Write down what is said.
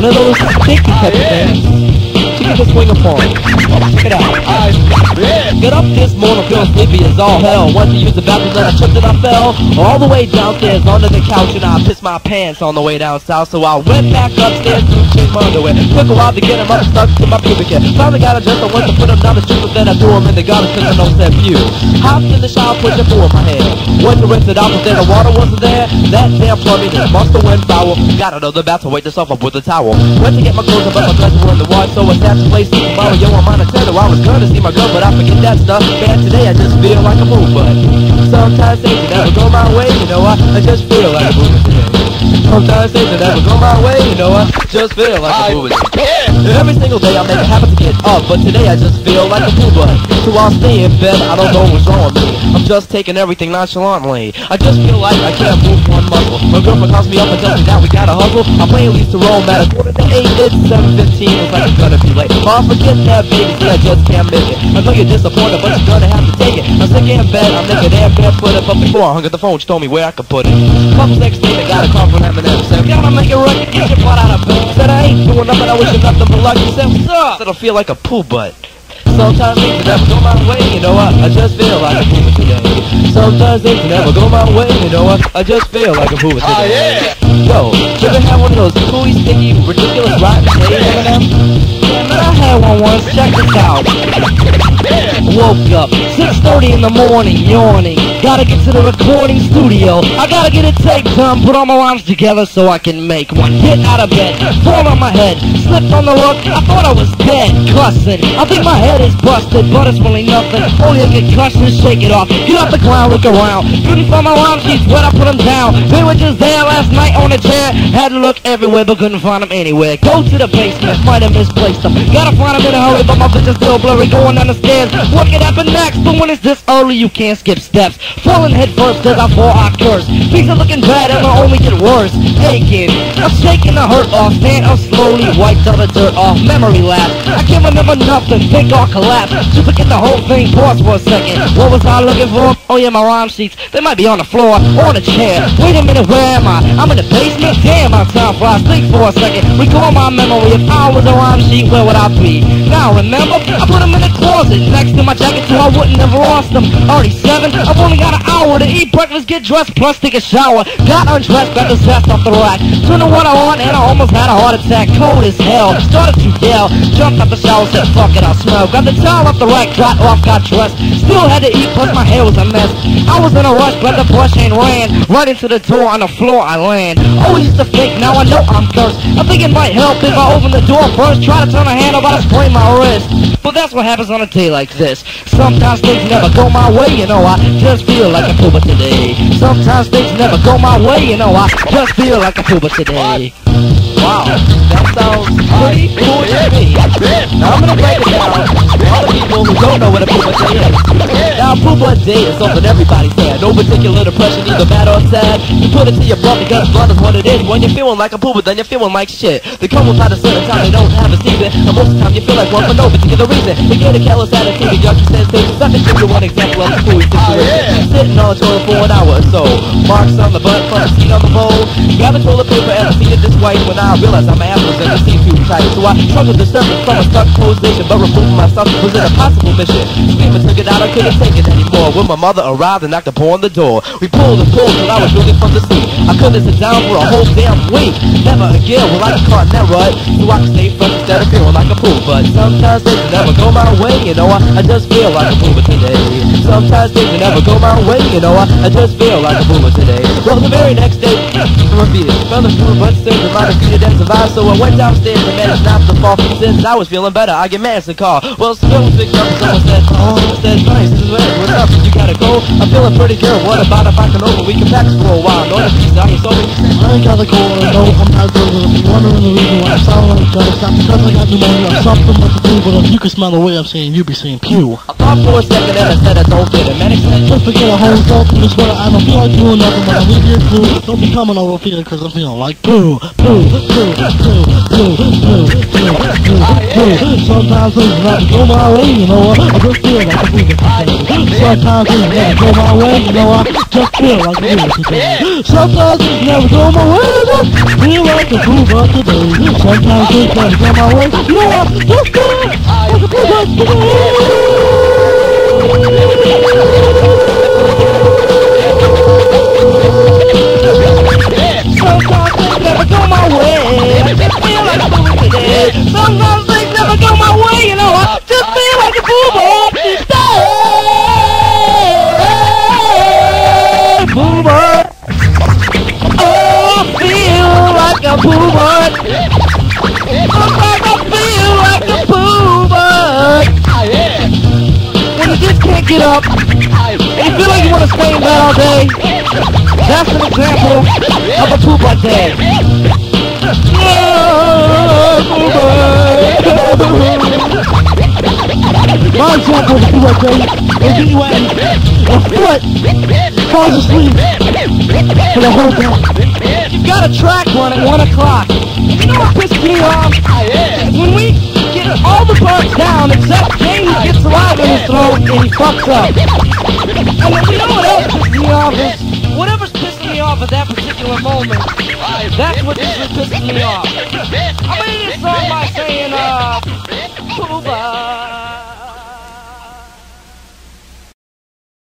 One of those sticky type things. To swing. Check it out. Bet. Get up this morning, feeling sleepy as all hell. Once to use the bathroom, then I tripped and I fell all the way downstairs onto the couch, and I pissed my pants on the way down south. So I went back upstairs to change my underwear. Took a while to get them up, stuck to my pubic hair. Finally got adjusted, went to put them down the street, but then I threw them in the garbage because I know said few. Hopped in the shower, put the fool in my head. Went to rinse it out, but then the water wasn't there. That damn plumbing just must have went foul. Got another bath to wait this off up with a towel. Went to get my clothes, but my clothes were in the wash, so I sat to play Super Mario on my Nintendo. I was gonna see my girl, but I forget that stuff. Man, today I just feel like a fool, but sometimes things never go my way. You know, I, I just feel like a fool. Sometimes things never go my way. You know, I just feel like a fool today. Every single day I make it happen to get up, but today I just feel like a fool. But so I'll stay in bed. I don't know what's wrong with me. I'm just taking everything nonchalantly. I just feel like I can't move one muscle. My girlfriend calls me up and tells me that we gotta hustle. Play at least to roll at a quarter to eight. It's seven fifteen. It's like it's gonna be late. Oh, forget that, baby. See, I just can't make it. I know you're disappointed, but you're gonna have to take it. I'm sick in bed. I'm naked and barefooted, but before I hung up the phone, she told me where I could put it. Next day, I got a call from Eminem. Said, gotta make it right. Get your butt out of bed. Said I ain't doing nothing. I wish you nothing but luck. Said, what's up? Said I feel like a poo butt. Sometimes things never go my way, you know what? I just feel like a pooper today. Sometimes things never go my way, you know what? I just feel like a pooper Oh, today. Ah, yeah. Yo, you ever had one of those gooey, sticky, ridiculous rotten days, Eminem? I had one once. Check this out. Woke up, 6.30 in the morning, yawning. Gotta get to the recording studio. I gotta get a taped done, put all my lines together so I can make one. Get out of bed, fall on my head, slipped on the rug. I thought I was dead, cussing. I think my head is busted, but it's really nothing. Only a concussion, shake it off. Get off the ground, look around. Couldn't find my rhyme sheets, where'd I put them down? They were just there last night on a chair. Had to look everywhere, but couldn't find them anywhere. Go to the basement, might have misplaced them. Gotta find them in a hurry, but my vision's still blurry. Going down the stairs, what could happen next? But when it's this early, you can't skip steps. Falling head first, cause I fall, I curse. Things are looking bad, and I only get worse. Aching, I'm shaking the hurt off. Stand up slowly, wipe all the dirt off. Memory lapse. I can't remember nothing, think all collapse. Just forget the whole thing, pause for a second. What was I looking for? Oh yeah, my rhyme sheets. They might be on the floor, or on a chair. Wait a minute, where am I? I'm in the basement? Damn, my time flies. Think for a second. Recall my memory. If I was a rhyme sheet, where would I be? Now remember, I put them in the closet next to my jacket so I wouldn't have lost them. Already seven, I've only got an hour to eat breakfast, get dressed, plus take a shower. Got undressed, got the zest off the rack. Turned on what I want and I almost had a heart attack. Cold as hell, started to yell. Jumped out the shower, said fuck it, I'll smell. Got the towel off the rack, dropped off, got dressed. Still had to eat, plus my hair was a mess. I was in a rush, but the brush ain't ran. Right into the door, on the floor I land. Always used to fake, now I know I'm I think it might help if I open the door first. Try to turn a handle, but I sprain my wrist. But that's what happens on a day like this. Sometimes things never go my way, you know, I just feel like a pooper today. Sometimes things never go my way, you know, I just feel like a pooper today. Wow, that sounds pretty cool to me. Now I'm gonna break it down all the people who don't know what a day is. Now, pooper day is something everybody's had. No particular depression, either bad or sad. You put it to your blood because blood is what it is. When you're feeling like a pooper, then you're feeling like shit. They come without a certain time, they don't have a season. And most of the time you feel like one for no particular reason. They get a careless attitude, a yucky sensation. Let me give you one example of a foolish situation. Oh, Sitting on a toilet for an hour or so. Marks on the butt, seat on the bowl. Grab a toilet paper and I see it this way when I realize I'm assholes and it seems too tight. So I struggled to surface from a stuck position, but removing myself was an impossible mission. Screaming took it out, I couldn't take it anymore. When my mother arrived and knocked upon the door, we pulled and pulled till I was really from the seat. I couldn't sit down for a whole damn week. Never again will I caught in that rut, so I can stay fresh instead of feeling like a fool. But sometimes things never go my way, you know. I, I just feel like a boomer today. Sometimes things never go my way, you know. I, I just feel like a boomer today. Well, the very next day, I repeated. Found the food, but still the mind defeated and survived. So I went downstairs and managed not to fall. Since I was feeling better, I get mad and call. Well, still picked up and someone said, Oh, I said, nice, this is. What's up? You gotta go? I'm feeling pretty good. What about if I come over? We can practice for a while. No, the piece out here, so I ain't gotta go and no, I'm not good with it. Wondering the reason why I sound like that. It's not because I got pneumonia or something what to do, but if you can smell the way I'm saying, you be saying pew. I thought for a second and I said I don't get it. Said, Just forget a whole go through this weather. I don't feel like doing nothing, but I leave here too. Don't be coming over here because I'm feeling like poo, poo, poo, poo, poo, poo, poo, poo, poo. Sometimes things not go my way, you know what? I just feel like a poo. Sometimes things never go my way, you know I just feel like fool today. Sometimes things never go my way, I just feel like a fool but today. Sometimes things never go my way, you know I just feel like a fool but you bed all day, that's an example of a poop day. My example of a fool day is anyway, a foot falls asleep for the whole day. You've got a track run at 1 o'clock. You know what pisses me off? All the birds down except James gets alive in his throat and he fucks up. And then you know what else pisses me off is whatever's pissing me off at that particular moment, that's what just pisses me off. I'm gonna end this song by saying, uh, Pooba.